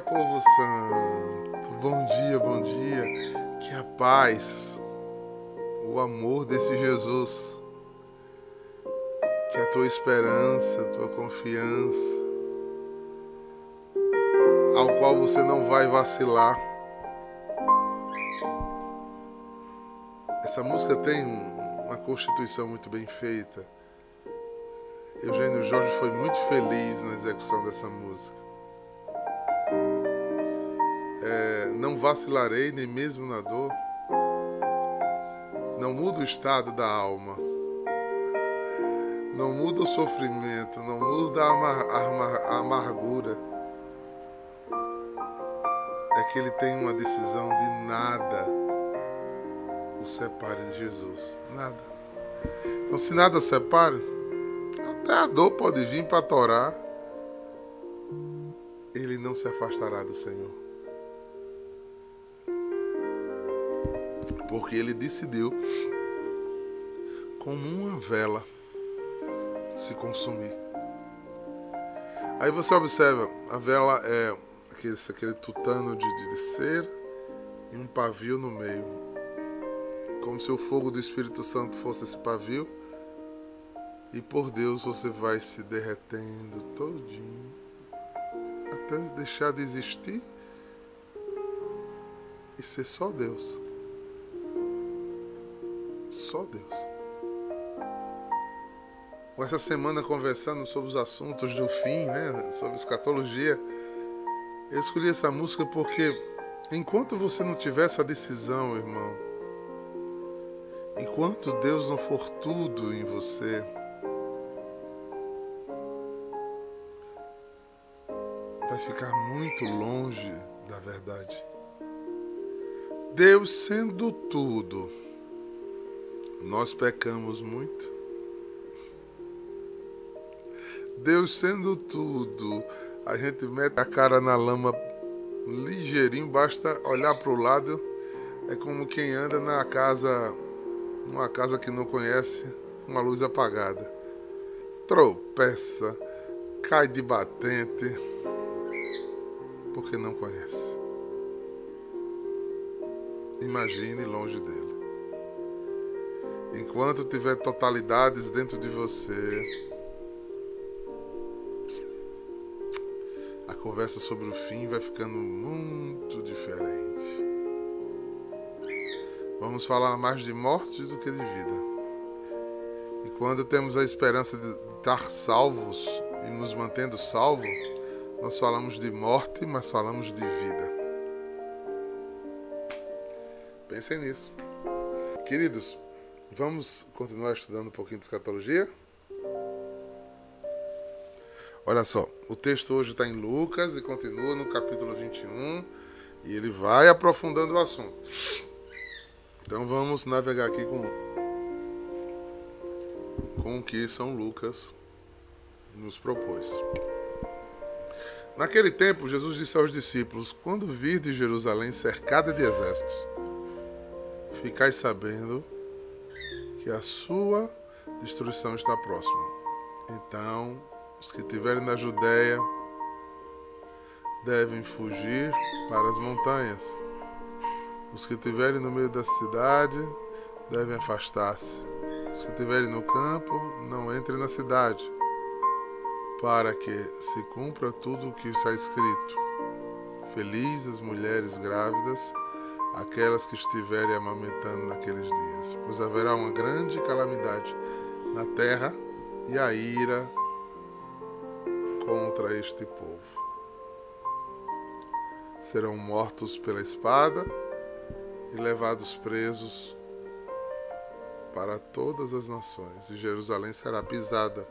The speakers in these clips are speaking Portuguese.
povo santo. Bom dia, bom dia. Que a paz, o amor desse Jesus, que a tua esperança, a tua confiança, ao qual você não vai vacilar. Essa música tem uma constituição muito bem feita. Eugênio Jorge foi muito feliz na execução dessa música. É, não vacilarei nem mesmo na dor. Não muda o estado da alma. Não muda o sofrimento. Não muda a, amar, a amargura. É que ele tem uma decisão de nada o separe de Jesus. Nada. Então, se nada separe, até a dor pode vir para torar. Ele não se afastará do Senhor. Porque ele decidiu, como uma vela, se consumir. Aí você observa, a vela é aquele, aquele tutano de, de cera e um pavio no meio. Como se o fogo do Espírito Santo fosse esse pavio e por Deus você vai se derretendo todinho até deixar de existir e ser só Deus. Só Deus. Com essa semana conversando sobre os assuntos do fim, né, sobre escatologia, eu escolhi essa música porque enquanto você não tiver essa decisão, irmão, enquanto Deus não for tudo em você, ficar muito longe da verdade. Deus sendo tudo, nós pecamos muito. Deus sendo tudo, a gente mete a cara na lama ligeirinho, basta olhar para o lado, é como quem anda na casa, numa casa que não conhece, com a luz apagada. Tropeça, cai de batente porque não conhece. Imagine longe dele. Enquanto tiver totalidades dentro de você, a conversa sobre o fim vai ficando muito diferente. Vamos falar mais de morte do que de vida. E quando temos a esperança de estar salvos e nos mantendo salvos, nós falamos de morte, mas falamos de vida. Pensem nisso. Queridos, vamos continuar estudando um pouquinho de escatologia? Olha só, o texto hoje está em Lucas e continua no capítulo 21 e ele vai aprofundando o assunto. Então vamos navegar aqui com, com o que São Lucas nos propôs. Naquele tempo, Jesus disse aos discípulos: Quando vir de Jerusalém cercada de exércitos, ficai sabendo que a sua destruição está próxima. Então, os que estiverem na Judéia devem fugir para as montanhas. Os que estiverem no meio da cidade devem afastar-se. Os que estiverem no campo não entrem na cidade para que se cumpra tudo o que está escrito. Felizes mulheres grávidas, aquelas que estiverem amamentando naqueles dias, pois haverá uma grande calamidade na terra e a ira contra este povo. Serão mortos pela espada e levados presos para todas as nações, e Jerusalém será pisada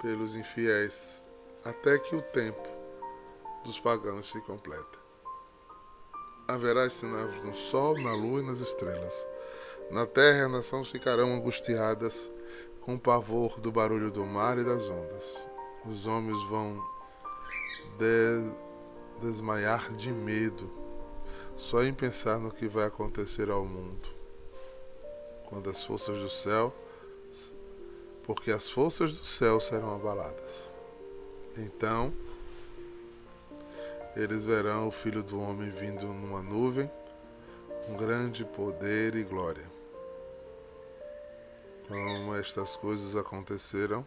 pelos infiéis, até que o tempo dos pagãos se completa. Haverá sinais no sol, na lua e nas estrelas. Na terra as nações ficarão angustiadas com o pavor do barulho do mar e das ondas. Os homens vão de desmaiar de medo só em pensar no que vai acontecer ao mundo. Quando as forças do céu porque as forças do céu serão abaladas. Então, eles verão o Filho do Homem vindo numa nuvem, com grande poder e glória. Como estas coisas aconteceram,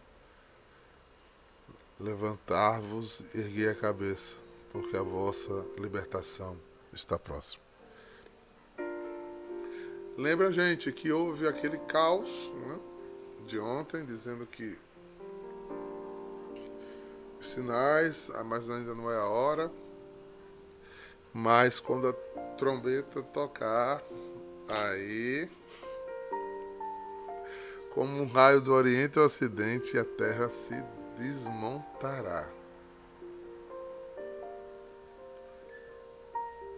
levantar-vos erguer a cabeça, porque a vossa libertação está próxima. Lembra, gente, que houve aquele caos né, de ontem, dizendo que os sinais, mas ainda não é a hora. Mas quando a trombeta tocar, aí, como um raio do Oriente ao Ocidente, a terra se desmontará.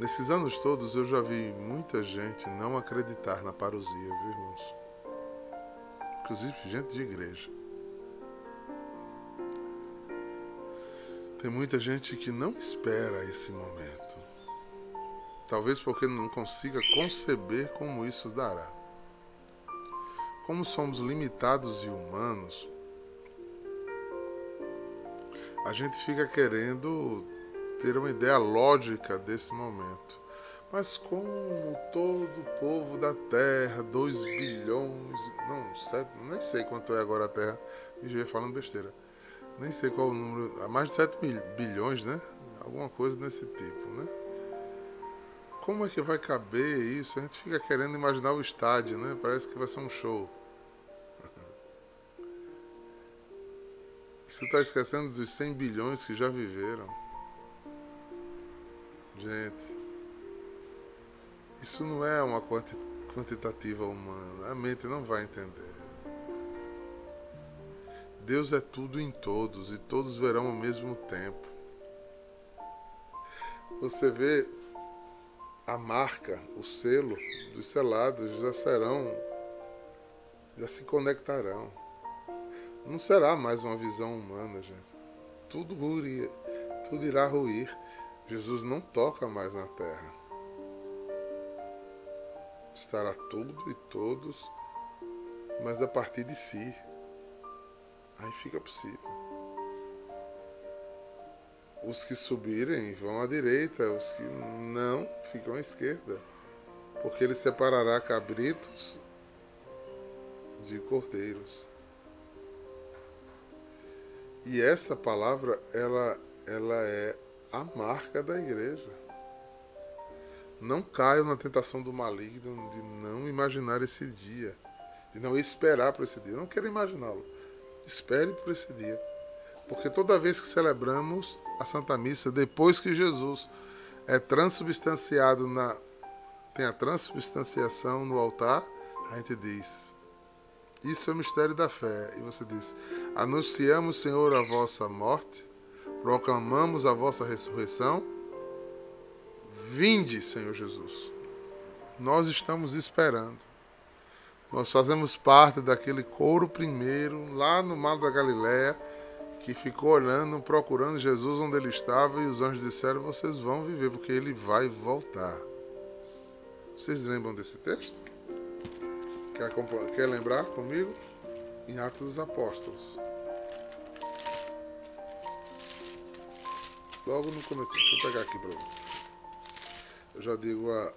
Nesses anos todos eu já vi muita gente não acreditar na parousia, viu, irmãos? Inclusive gente de igreja. Tem muita gente que não espera esse momento. Talvez porque não consiga conceber como isso dará. Como somos limitados e humanos, a gente fica querendo ter uma ideia lógica desse momento. Mas como todo o povo da Terra, 2 bilhões, não, sete, nem sei quanto é agora a Terra, e já ia falando besteira. Nem sei qual o número, mais de 7 bilhões, né? Alguma coisa desse tipo, né? Como é que vai caber isso? A gente fica querendo imaginar o estádio, né? Parece que vai ser um show. Você está esquecendo dos 100 bilhões que já viveram. Gente, isso não é uma quantitativa humana. A mente não vai entender. Deus é tudo em todos e todos verão ao mesmo tempo. Você vê a marca, o selo dos selados já serão, já se conectarão. Não será mais uma visão humana, gente. Tudo ruir, tudo irá ruir. Jesus não toca mais na terra. Estará tudo e todos, mas a partir de si. Aí fica possível. Os que subirem vão à direita, os que não ficam à esquerda, porque ele separará cabritos de cordeiros. E essa palavra, ela, ela é a marca da igreja. Não caiam na tentação do maligno de não imaginar esse dia, de não esperar por esse dia. Não quero imaginá-lo. Espere por esse dia. Porque toda vez que celebramos a Santa Missa, depois que Jesus é transubstanciado na tem a transubstanciação no altar, a gente diz: Isso é o mistério da fé. E você diz: Anunciamos, Senhor, a vossa morte proclamamos a vossa ressurreição. Vinde, Senhor Jesus. Nós estamos esperando. Nós fazemos parte daquele coro primeiro, lá no Mar da Galiléia, que ficou olhando, procurando Jesus onde ele estava, e os anjos disseram: Vocês vão viver, porque ele vai voltar. Vocês lembram desse texto? Quer, quer lembrar comigo? Em Atos dos Apóstolos. Logo no começo, deixa eu pegar aqui para vocês. Eu já digo a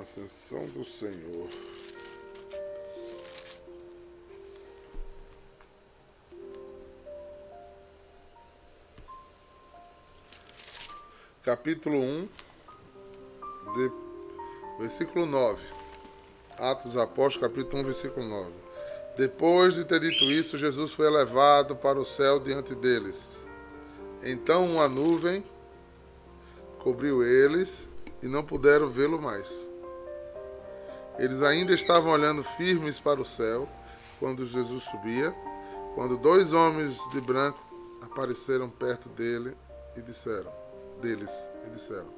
ascensão do Senhor. Capítulo 1, de, versículo 9. Atos Apóstolos, capítulo 1, versículo 9. Depois de ter dito isso, Jesus foi elevado para o céu diante deles. Então uma nuvem cobriu eles e não puderam vê-lo mais. Eles ainda estavam olhando firmes para o céu quando Jesus subia, quando dois homens de branco apareceram perto dele e disseram, deles e disseram: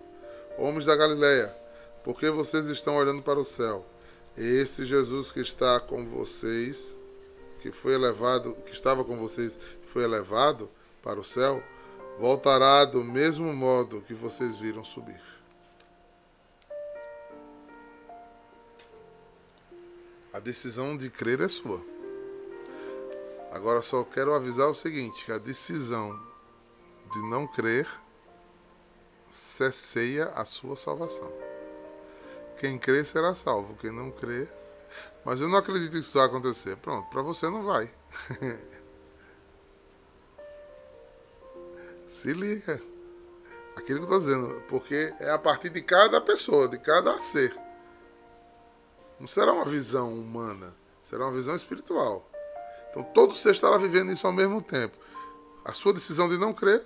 Homens da Galileia, por que vocês estão olhando para o céu? Esse Jesus que está com vocês, que foi elevado, que estava com vocês, foi elevado para o céu, voltará do mesmo modo que vocês viram subir. A decisão de crer é sua. Agora só quero avisar o seguinte, que a decisão de não crer cesseia a sua salvação. Quem crê será salvo, quem não crê. Mas eu não acredito que isso vai acontecer. Pronto, para você não vai. Se liga. Aquilo que eu estou dizendo, porque é a partir de cada pessoa, de cada ser. Não será uma visão humana, será uma visão espiritual. Então todo ser estará vivendo isso ao mesmo tempo. A sua decisão de não crer,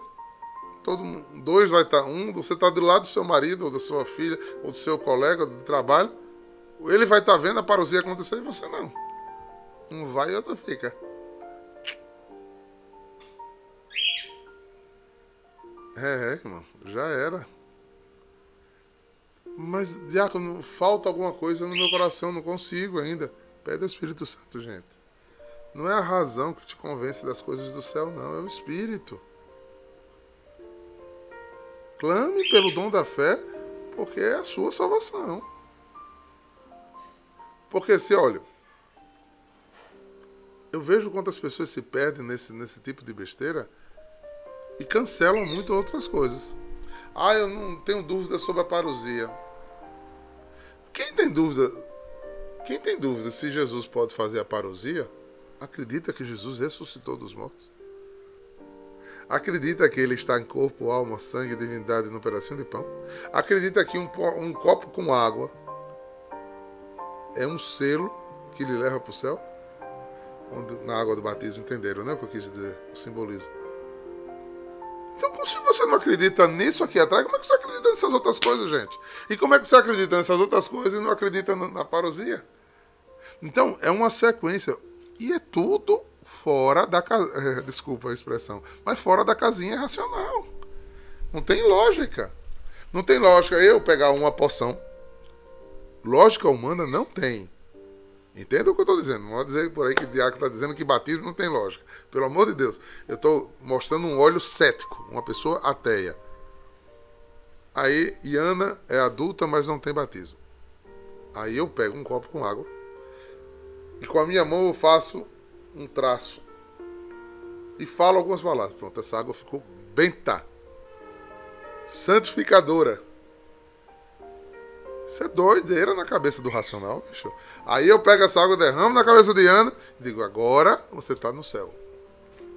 todo dois vai estar, um, você está do lado do seu marido, ou da sua filha, ou do seu colega do trabalho, ele vai estar vendo a parousia acontecer e você não. Um vai e outro fica. É, é, irmão, já era. Mas, diácono, falta alguma coisa no meu coração, não consigo ainda. Pede ao Espírito Santo, gente. Não é a razão que te convence das coisas do céu, não, é o Espírito. Clame pelo dom da fé, porque é a sua salvação. Porque se, olha, eu vejo quantas pessoas se perdem nesse, nesse tipo de besteira e cancelam muito outras coisas. Ah, eu não tenho dúvida sobre a parousia. Quem tem dúvida? Quem tem dúvida se Jesus pode fazer a parousia? Acredita que Jesus ressuscitou dos mortos? Acredita que ele está em corpo, alma, sangue divindade no pedacinho de pão? Acredita que um, um copo com água é um selo que lhe leva para o céu? Onde, na água do batismo, entenderam, né? O que eu quis dizer, o simbolismo. Então, se você não acredita nisso aqui atrás, como é que você acredita nessas outras coisas, gente? E como é que você acredita nessas outras coisas e não acredita na parosia? Então, é uma sequência. E é tudo fora da casa. É, desculpa a expressão. Mas fora da casinha racional. Não tem lógica. Não tem lógica eu pegar uma poção. Lógica humana não tem. Entenda o que eu estou dizendo. Não vou dizer por aí que o diácono está dizendo que batismo não tem lógica. Pelo amor de Deus. Eu estou mostrando um óleo cético, uma pessoa ateia. Aí, Iana é adulta, mas não tem batismo. Aí eu pego um copo com água e com a minha mão eu faço um traço e falo algumas palavras. Pronto, essa água ficou benta, santificadora. Isso é doideira na cabeça do racional, bicho. Aí eu pego essa água, derramo na cabeça de Ana e digo: agora você está no céu.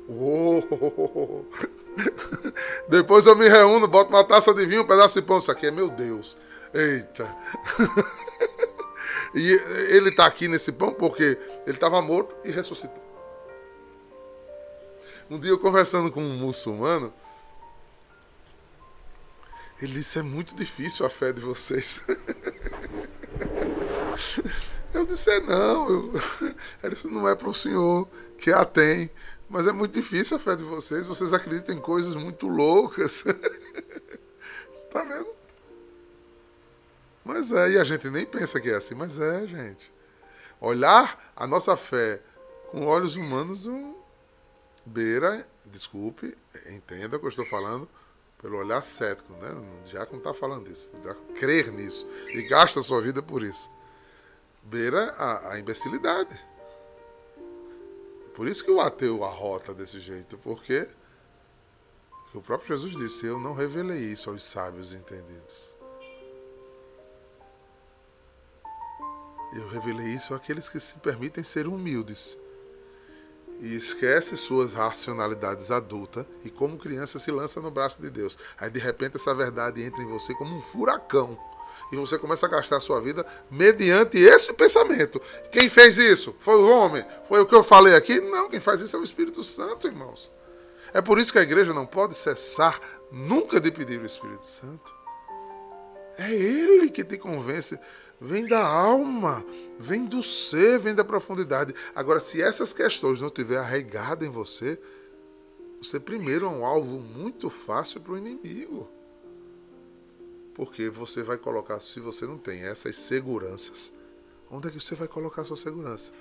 Depois eu me reúno, boto uma taça de vinho, um pedaço de pão. Isso aqui é meu Deus. Eita. e ele está aqui nesse pão porque ele estava morto e ressuscitou. Um dia eu conversando com um muçulmano, ele disse: é muito difícil a fé de vocês. eu disse: é não. Ele disse: não é para o senhor que a tem. Mas é muito difícil a fé de vocês. Vocês acreditam em coisas muito loucas. tá vendo? Mas é, e a gente nem pensa que é assim, mas é, gente. Olhar a nossa fé com olhos humanos um beira, desculpe, entenda o que eu estou falando, pelo olhar cético, né? O diácono está falando disso. O crer nisso e gasta a sua vida por isso. Beira a, a imbecilidade. Por isso que o ateu arrota desse jeito, porque o próprio Jesus disse: Eu não revelei isso aos sábios entendidos. Eu revelei isso àqueles que se permitem ser humildes e esquece suas racionalidades adultas e como criança se lança no braço de Deus. Aí de repente essa verdade entra em você como um furacão. E você começa a gastar a sua vida mediante esse pensamento. Quem fez isso? Foi o homem? Foi o que eu falei aqui? Não, quem faz isso é o Espírito Santo, irmãos. É por isso que a igreja não pode cessar nunca de pedir o Espírito Santo. É Ele que te convence vem da alma, vem do ser, vem da profundidade. Agora, se essas questões não tiver arraigado em você, você primeiro é um alvo muito fácil para o inimigo. Porque você vai colocar, se você não tem essas seguranças, onde é que você vai colocar sua segurança?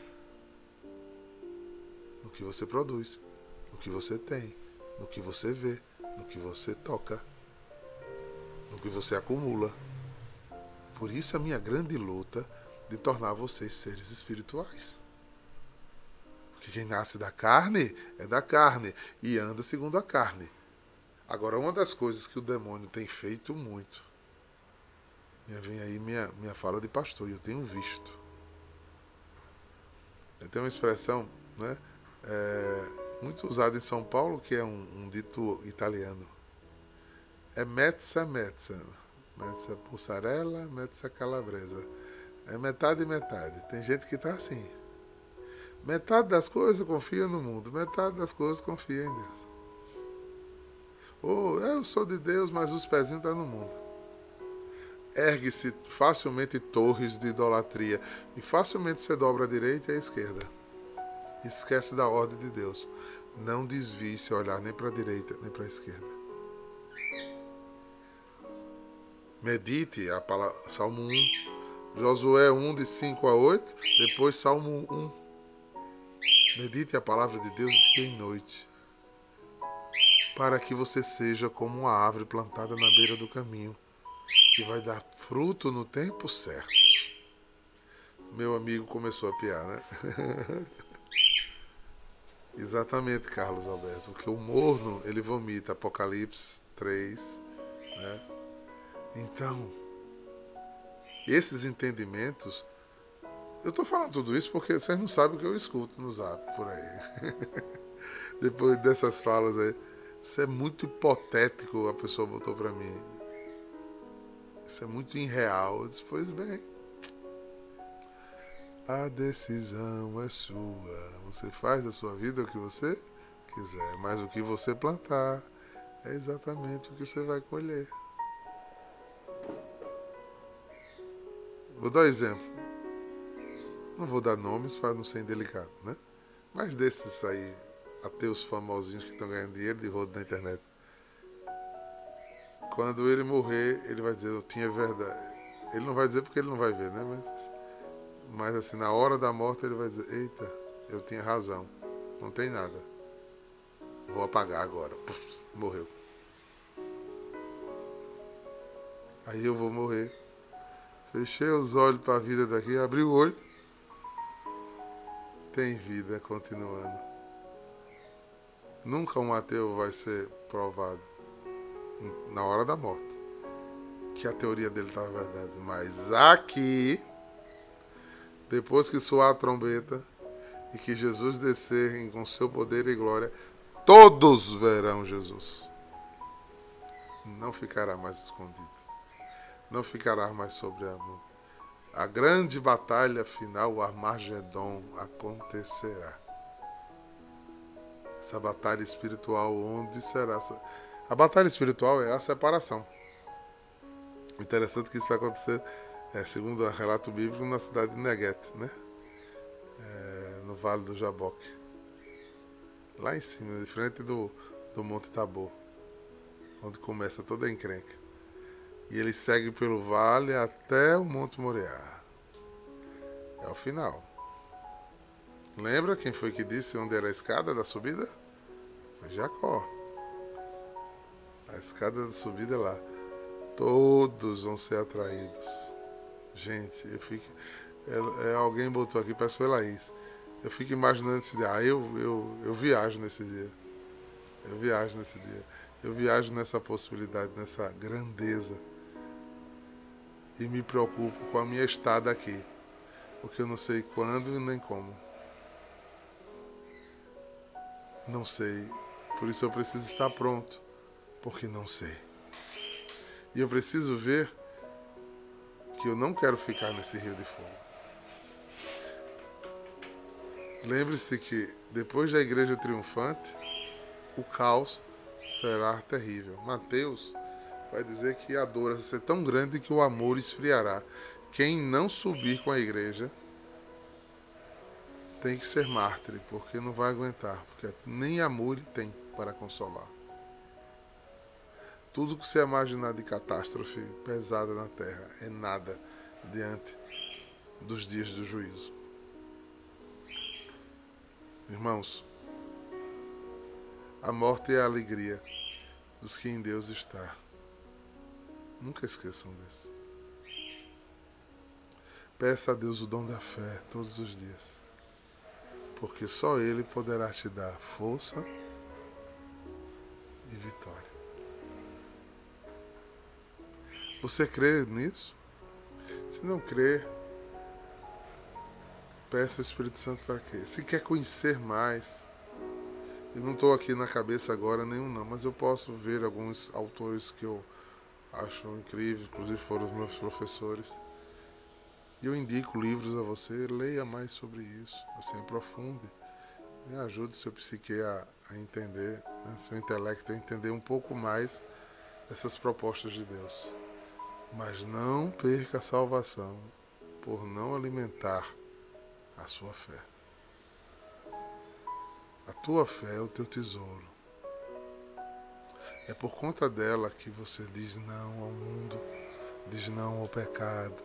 No que você produz, no que você tem, no que você vê, no que você toca, no que você acumula. Por isso a minha grande luta de tornar vocês seres espirituais. Porque quem nasce da carne é da carne e anda segundo a carne. Agora, uma das coisas que o demônio tem feito muito, e vem aí minha, minha fala de pastor, e eu tenho visto. Tem uma expressão né, é, muito usada em São Paulo, que é um, um dito italiano. É mezza mezza. Mezza mussarela, mezza calabresa. É metade e metade. Tem gente que está assim. Metade das coisas confia no mundo, metade das coisas confia em Deus. Ou oh, eu sou de Deus, mas os pezinhos estão tá no mundo. Ergue-se facilmente torres de idolatria e facilmente você dobra a direita e a esquerda. Esquece da ordem de Deus. Não desvie se olhar nem para a direita nem para a esquerda. Medite a palavra, Salmo 1, Josué 1, de 5 a 8, depois Salmo 1. Medite a palavra de Deus dia e noite, para que você seja como uma árvore plantada na beira do caminho, que vai dar fruto no tempo certo. Meu amigo começou a piar, né? Exatamente, Carlos Alberto. Porque o morno, ele vomita. Apocalipse 3. Né? Então, esses entendimentos. Eu estou falando tudo isso porque vocês não sabem o que eu escuto no zap por aí. Depois dessas falas aí. Isso é muito hipotético, a pessoa botou para mim. Isso é muito irreal. Eu disse, pois bem. A decisão é sua. Você faz da sua vida o que você quiser, mas o que você plantar é exatamente o que você vai colher. Vou dar um exemplo. Não vou dar nomes para não ser indelicado, né? Mas desses aí, ateus famosinhos que estão ganhando dinheiro de rodo na internet. Quando ele morrer, ele vai dizer, eu tinha verdade. Ele não vai dizer porque ele não vai ver, né? Mas mas assim, na hora da morte ele vai dizer, eita, eu tinha razão. Não tem nada. Vou apagar agora. Puf, morreu. Aí eu vou morrer. Fechei os olhos para a vida daqui, abri o olho. Tem vida continuando. Nunca um ateu vai ser provado na hora da morte que a teoria dele estava verdade. Mas aqui depois que soar a trombeta e que Jesus descer com seu poder e glória, todos verão Jesus. Não ficará mais escondido. Não ficará mais sobre a mão. A grande batalha final, o Armagedon, acontecerá. Essa batalha espiritual, onde será? A batalha espiritual é a separação. Interessante que isso vai acontecer é, segundo o relato bíblico, na cidade de Neguet, né? É, no Vale do Jaboque. Lá em cima, de frente do, do Monte Tabor, onde começa toda a encrenca. E ele segue pelo vale até o Monte Moriá. É o final. Lembra quem foi que disse onde era a escada da subida? Foi Jacó. A escada da subida é lá. Todos vão ser atraídos Gente, eu fico. É, é, alguém botou aqui, parece que foi Laís. Eu fico imaginando esse dia. Ah, eu, eu, eu viajo nesse dia. Eu viajo nesse dia. Eu viajo nessa possibilidade, nessa grandeza. E me preocupo com a minha estada aqui. Porque eu não sei quando e nem como. Não sei. Por isso eu preciso estar pronto. Porque não sei. E eu preciso ver que eu não quero ficar nesse rio de fogo. Lembre-se que depois da igreja triunfante, o caos será terrível. Mateus vai dizer que a dor vai ser tão grande que o amor esfriará. Quem não subir com a igreja tem que ser mártir, porque não vai aguentar, porque nem amor ele tem para consolar. Tudo que você imaginar de catástrofe pesada na terra é nada diante dos dias do juízo. Irmãos, a morte é a alegria dos que em Deus está. Nunca esqueçam disso. Peça a Deus o dom da fé todos os dias, porque só Ele poderá te dar força e vitória. Você crê nisso? Se não crê, peça ao Espírito Santo para quê? Se quer conhecer mais, eu não estou aqui na cabeça agora nenhum não, mas eu posso ver alguns autores que eu acho incríveis, inclusive foram os meus professores. E eu indico livros a você, leia mais sobre isso, assim, aprofunde, né? ajude seu psique a, a entender, né? seu intelecto a entender um pouco mais essas propostas de Deus. Mas não perca a salvação por não alimentar a sua fé. A tua fé é o teu tesouro. É por conta dela que você diz não ao mundo, diz não ao pecado,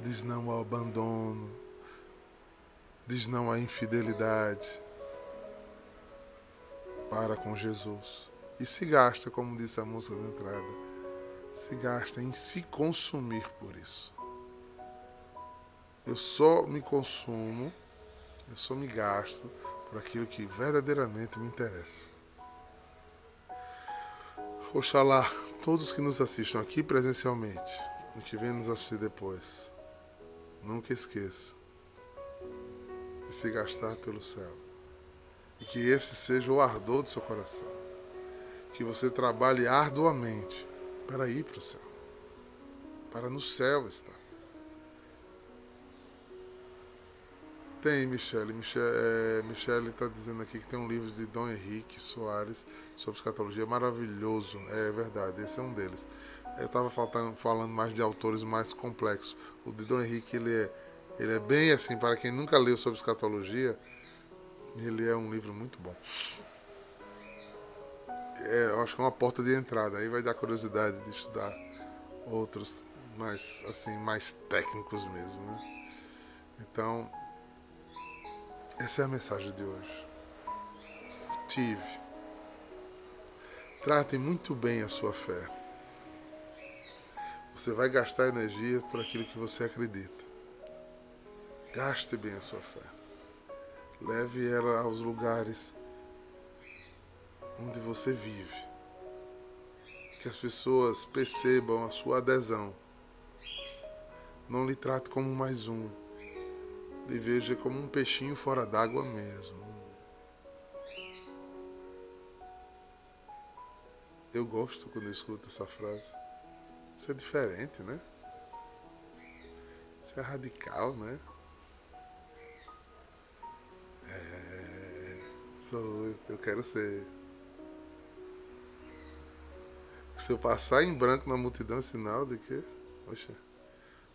diz não ao abandono, diz não à infidelidade para com Jesus. E se gasta, como disse a música da entrada, se gasta em se consumir por isso. Eu só me consumo, eu só me gasto por aquilo que verdadeiramente me interessa. Oxalá todos que nos assistam aqui presencialmente e que venham nos assistir depois, nunca esqueça de se gastar pelo céu. E que esse seja o ardor do seu coração. Que você trabalhe arduamente para ir para o céu. Para no céu estar. Tem, Michele. Michele está é, dizendo aqui que tem um livro de Dom Henrique Soares sobre escatologia maravilhoso. É verdade, esse é um deles. Eu estava falando mais de autores mais complexos. O de Dom Henrique ele é, ele é bem assim, para quem nunca leu sobre escatologia, ele é um livro muito bom é, eu acho que é uma porta de entrada. Aí vai dar curiosidade de estudar outros mais assim mais técnicos mesmo, né? Então essa é a mensagem de hoje. Cultive. Trate muito bem a sua fé. Você vai gastar energia por aquilo que você acredita. Gaste bem a sua fé. Leve ela aos lugares onde você vive. Que as pessoas percebam a sua adesão. Não lhe trate como mais um. Lhe veja como um peixinho fora d'água mesmo. Eu gosto quando escuto essa frase. Isso é diferente, né? Isso é radical, né? É, sou, eu quero ser. Se eu passar em branco na multidão, é sinal de que. Poxa.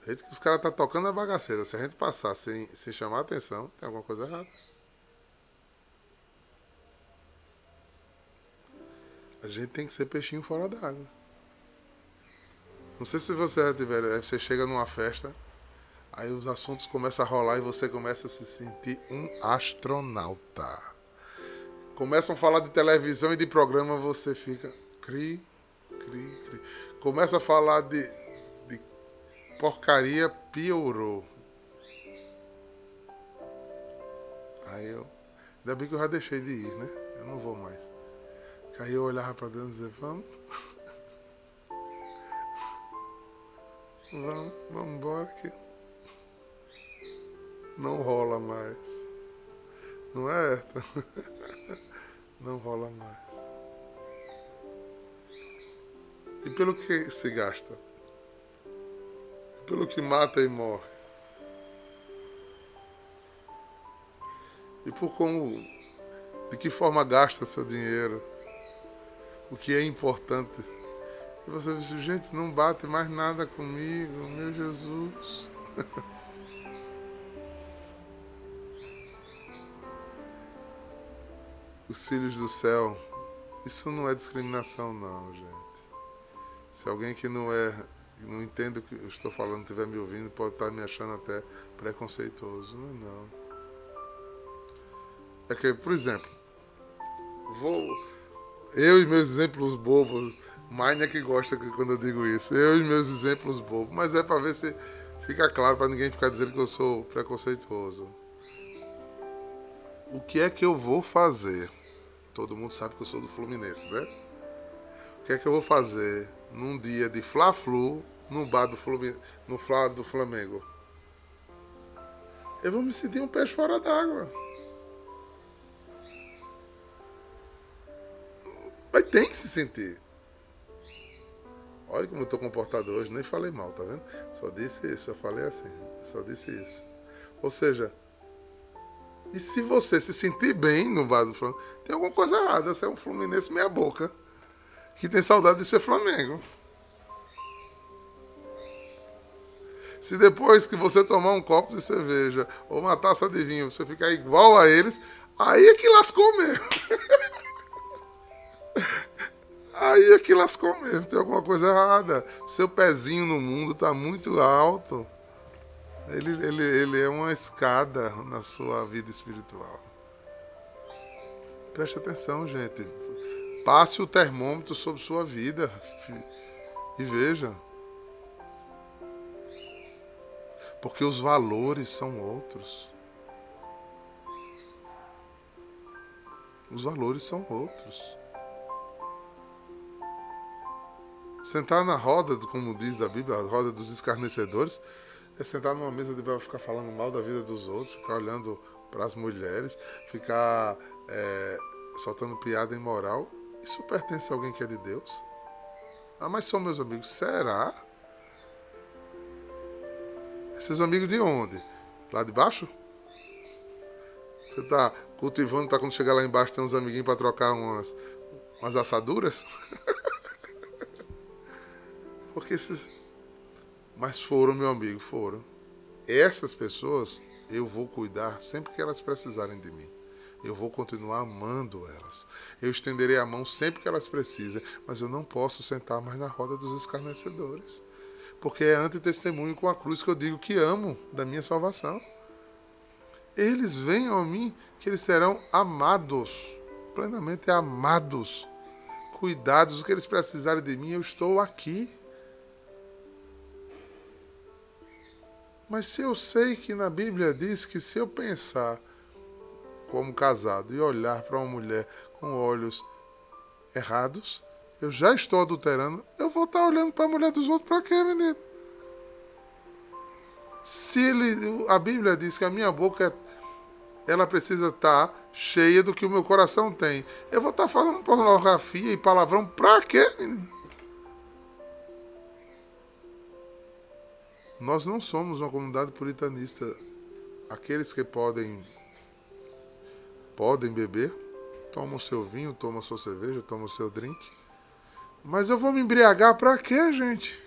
O jeito que os caras tá tocando a bagaceira. Se a gente passar sem, sem chamar atenção, tem alguma coisa errada. A gente tem que ser peixinho fora d'água. Não sei se você já tiver. Você chega numa festa, aí os assuntos começam a rolar e você começa a se sentir um astronauta. Começam a falar de televisão e de programa, você fica. Cri, cri, cri. Começa a falar de porcaria, piorou. Aí eu. Ainda bem que eu já deixei de ir, né? Eu não vou mais. Aí eu olhava pra dentro e dizia, vamos. vamos, vamos embora que não rola mais. Não é? não rola mais. e pelo que se gasta, pelo que mata e morre, e por como, de que forma gasta seu dinheiro, o que é importante. E você diz, gente, não bate mais nada comigo, meu Jesus. Os filhos do céu, isso não é discriminação não, gente. Se alguém que não é, não entende o que eu estou falando, estiver me ouvindo, pode estar me achando até preconceituoso. Não, é não. É que, por exemplo, vou. Eu e meus exemplos bobos, Mine é que gosta quando eu digo isso. Eu e meus exemplos bobos. Mas é para ver se fica claro, para ninguém ficar dizendo que eu sou preconceituoso. O que é que eu vou fazer? Todo mundo sabe que eu sou do Fluminense, né? Que é que eu vou fazer num dia de Fla-Flu no bar do, Fluminense, no Fla do Flamengo? Eu vou me sentir um peixe fora d'água. Mas tem que se sentir. Olha como eu tô comportado hoje, nem falei mal, tá vendo? Só disse isso, eu falei assim, só disse isso. Ou seja, e se você se sentir bem no vaso do Flamengo, tem alguma coisa errada. Você é um Fluminense meia boca, que tem saudade de ser Flamengo. Se depois que você tomar um copo de cerveja ou uma taça de vinho, você ficar igual a eles, aí é que lascou mesmo. Aí é que lascou mesmo, tem alguma coisa errada. Seu pezinho no mundo está muito alto. Ele, ele, ele é uma escada na sua vida espiritual. Preste atenção, gente. Passe o termômetro sobre sua vida e veja. Porque os valores são outros. Os valores são outros. Sentar na roda, como diz a Bíblia, a roda dos escarnecedores, é sentar numa mesa de bar ficar falando mal da vida dos outros, ficar olhando para as mulheres, ficar é, soltando piada imoral. Isso pertence a alguém que é de Deus? Ah, mas são meus amigos. Será? Esses amigos de onde? Lá de baixo? Você está cultivando para quando chegar lá embaixo ter uns amiguinhos para trocar umas, umas assaduras? Porque esses. Mas foram, meu amigo, foram. Essas pessoas eu vou cuidar sempre que elas precisarem de mim. Eu vou continuar amando elas. Eu estenderei a mão sempre que elas precisem, mas eu não posso sentar mais na roda dos escarnecedores. Porque é antitestemunho com a cruz que eu digo que amo da minha salvação. Eles venham a mim que eles serão amados, plenamente amados, cuidados, o que eles precisarem de mim, eu estou aqui. Mas se eu sei que na Bíblia diz que se eu pensar como casado e olhar para uma mulher com olhos errados, eu já estou adulterando, eu vou estar olhando para a mulher dos outros para quê, menino? Se ele, a Bíblia diz que a minha boca ela precisa estar cheia do que o meu coração tem. Eu vou estar falando pornografia e palavrão para quê, menino? Nós não somos uma comunidade puritanista. Aqueles que podem podem beber, tomam seu vinho, tomam sua cerveja, tomam seu drink. Mas eu vou me embriagar para quê, gente?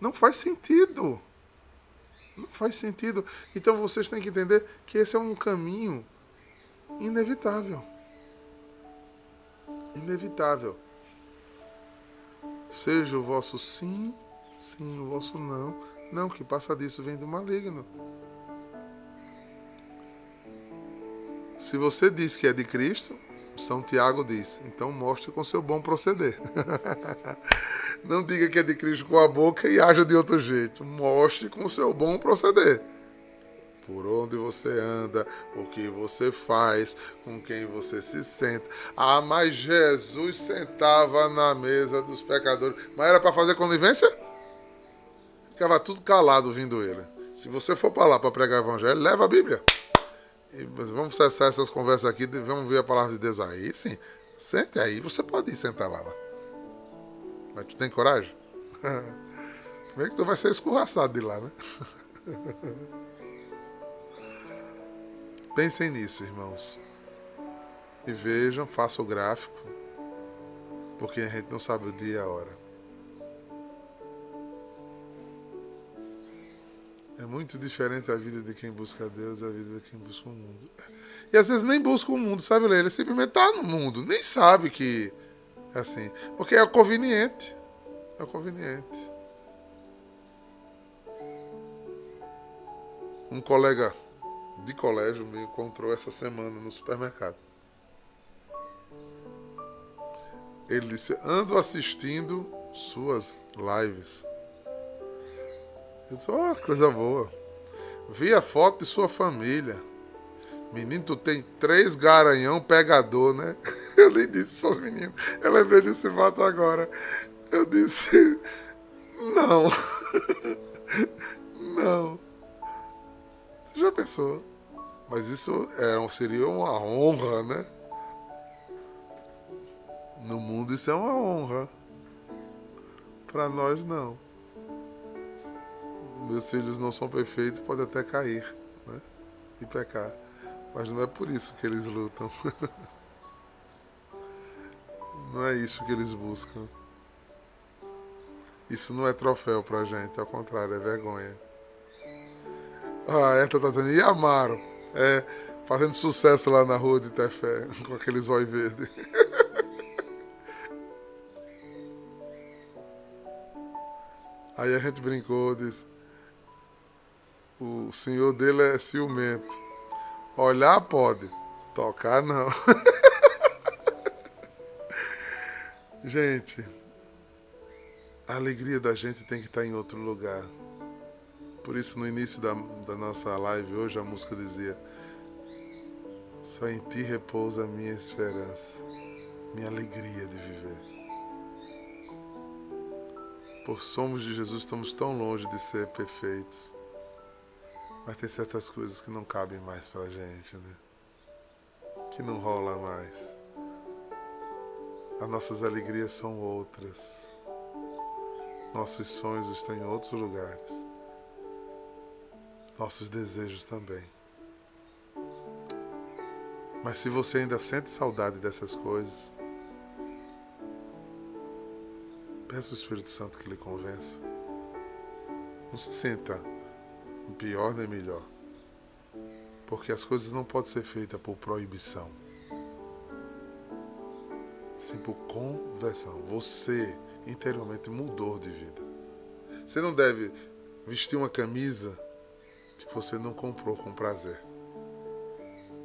Não faz sentido. Não faz sentido. Então vocês têm que entender que esse é um caminho inevitável. Inevitável. Seja o vosso sim, sim, o vosso não. Não, que passa disso vem do maligno. Se você diz que é de Cristo, São Tiago diz, então mostre com seu bom proceder. Não diga que é de Cristo com a boca e haja de outro jeito. Mostre com seu bom proceder por onde você anda, o que você faz, com quem você se senta. Ah, mas Jesus sentava na mesa dos pecadores. Mas era para fazer conivência? Ficava tudo calado vindo ele. Se você for para lá para pregar o evangelho, leva a Bíblia. E vamos cessar essas conversas aqui, vamos ver a palavra de Deus aí, sim. Sente aí, você pode ir sentar lá. Mas tu tem coragem? Como é que tu vai ser escorraçado de lá, né? Pensem nisso, irmãos. E vejam, façam o gráfico, porque a gente não sabe o dia e a hora. É muito diferente a vida de quem busca Deus da vida de quem busca o mundo. E às vezes nem busca o mundo, sabe, Ele simplesmente está no mundo, nem sabe que é assim. Porque é conveniente. É conveniente. Um colega de colégio me encontrou essa semana no supermercado. Ele disse: Ando assistindo suas lives. Eu disse: Oh, coisa boa. Vi a foto de sua família. Menino, tu tem três garanhão pegador, né? Eu nem disse só os meninos. Eu lembrei desse fato agora. Eu disse. Não. Não. Você já pensou? Mas isso é, seria uma honra, né? No mundo isso é uma honra. Para nós não. Meus filhos não são perfeitos, pode até cair né? e pecar. Mas não é por isso que eles lutam. não é isso que eles buscam. Isso não é troféu pra gente, ao contrário, é vergonha. Ah, é, tá dizendo, e Amaro? É, fazendo sucesso lá na rua de Tefé, com aqueles olhos verdes. Aí a gente brincou, disse, o senhor dele é ciumento. Olhar pode, tocar não. gente, a alegria da gente tem que estar em outro lugar. Por isso, no início da, da nossa live hoje, a música dizia: Só em ti repousa a minha esperança, minha alegria de viver. Por somos de Jesus, estamos tão longe de ser perfeitos. Mas tem certas coisas que não cabem mais pra gente, né? Que não rola mais. As nossas alegrias são outras. Nossos sonhos estão em outros lugares nossos desejos também. Mas se você ainda sente saudade dessas coisas, peça o Espírito Santo que lhe convença. Não se sinta pior nem melhor. Porque as coisas não podem ser feitas por proibição. Sim por conversão. Você interiormente mudou de vida. Você não deve vestir uma camisa que você não comprou com prazer.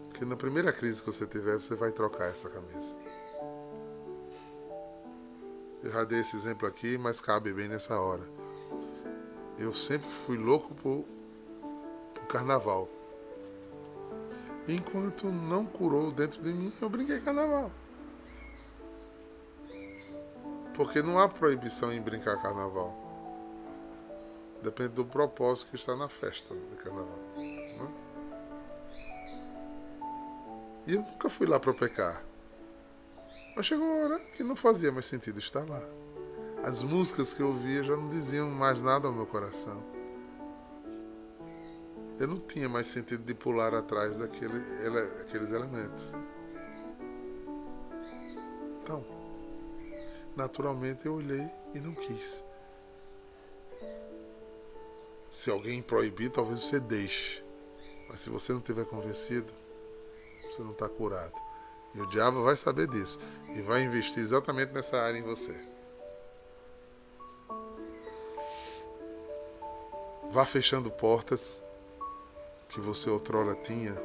Porque na primeira crise que você tiver, você vai trocar essa camisa. Eu já dei esse exemplo aqui, mas cabe bem nessa hora. Eu sempre fui louco por, por carnaval. Enquanto não curou dentro de mim, eu brinquei carnaval. Porque não há proibição em brincar carnaval. Depende do propósito que está na festa de carnaval. Né? E eu nunca fui lá para pecar. Mas chegou uma hora que não fazia mais sentido estar lá. As músicas que eu ouvia já não diziam mais nada ao meu coração. Eu não tinha mais sentido de pular atrás daquele, daqueles elementos. Então, naturalmente eu olhei e não quis. Se alguém proibir, talvez você deixe. Mas se você não tiver convencido, você não está curado. E o diabo vai saber disso e vai investir exatamente nessa área em você. Vá fechando portas que você outrora tinha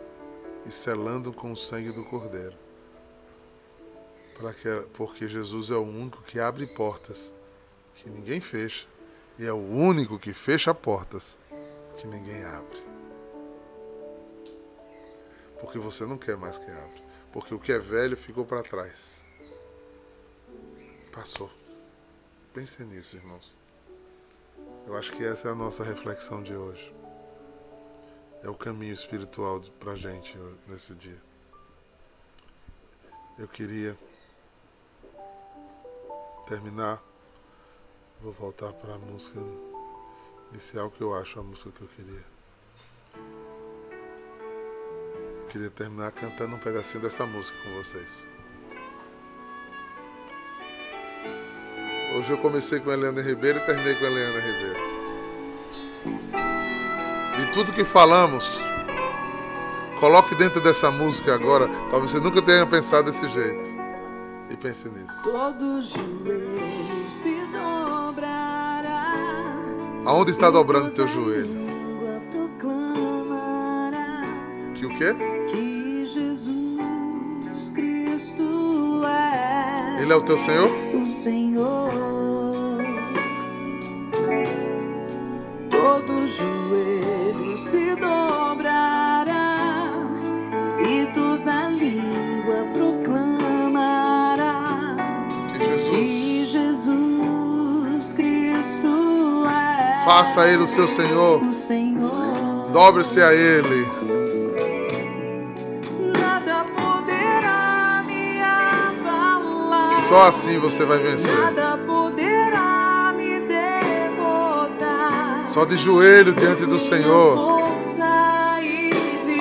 e selando com o sangue do Cordeiro. porque Jesus é o único que abre portas que ninguém fecha e é o único que fecha portas que ninguém abre. Porque você não quer mais que abra. Porque o que é velho ficou para trás. Passou. Pense nisso, irmãos. Eu acho que essa é a nossa reflexão de hoje. É o caminho espiritual para gente nesse dia. Eu queria terminar Vou voltar para a música inicial que eu acho a música que eu queria. Eu queria terminar cantando um pedacinho dessa música com vocês. Hoje eu comecei com a Eliana Ribeiro e terminei com a Eliana Ribeiro. Tudo que falamos, coloque dentro dessa música agora. Talvez você nunca tenha pensado desse jeito. E pense nisso. Todo joelho se Aonde está dobrando teu joelho? Que o quê? Que Jesus Cristo é. Ele é o teu Senhor? O Senhor. Faça ele o seu Senhor. Dobre-se a ele. Só assim você vai vencer. Só de joelho diante do Senhor.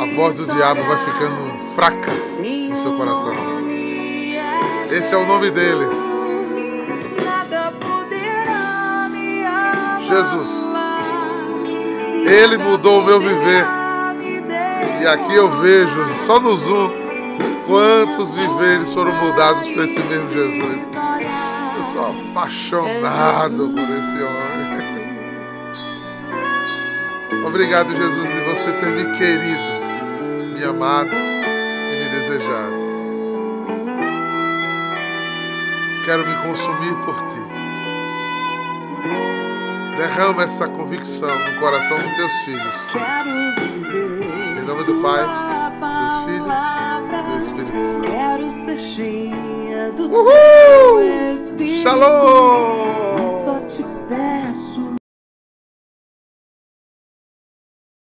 A voz do diabo vai ficando fraca Em no seu coração. nome Esse é o nome dele. Jesus. Ele mudou o meu viver. E aqui eu vejo, só no Zoom, quantos viveres foram mudados por esse mesmo Jesus. Eu sou apaixonado por esse homem. Obrigado, Jesus, de você ter me querido, me amado e me desejado. Quero me consumir por ti. Derrama essa convicção no coração dos teus filhos. Em nome do Pai, do Filho e do Espírito Santo. Quero ser cheia do Uhul! Shalom! Só te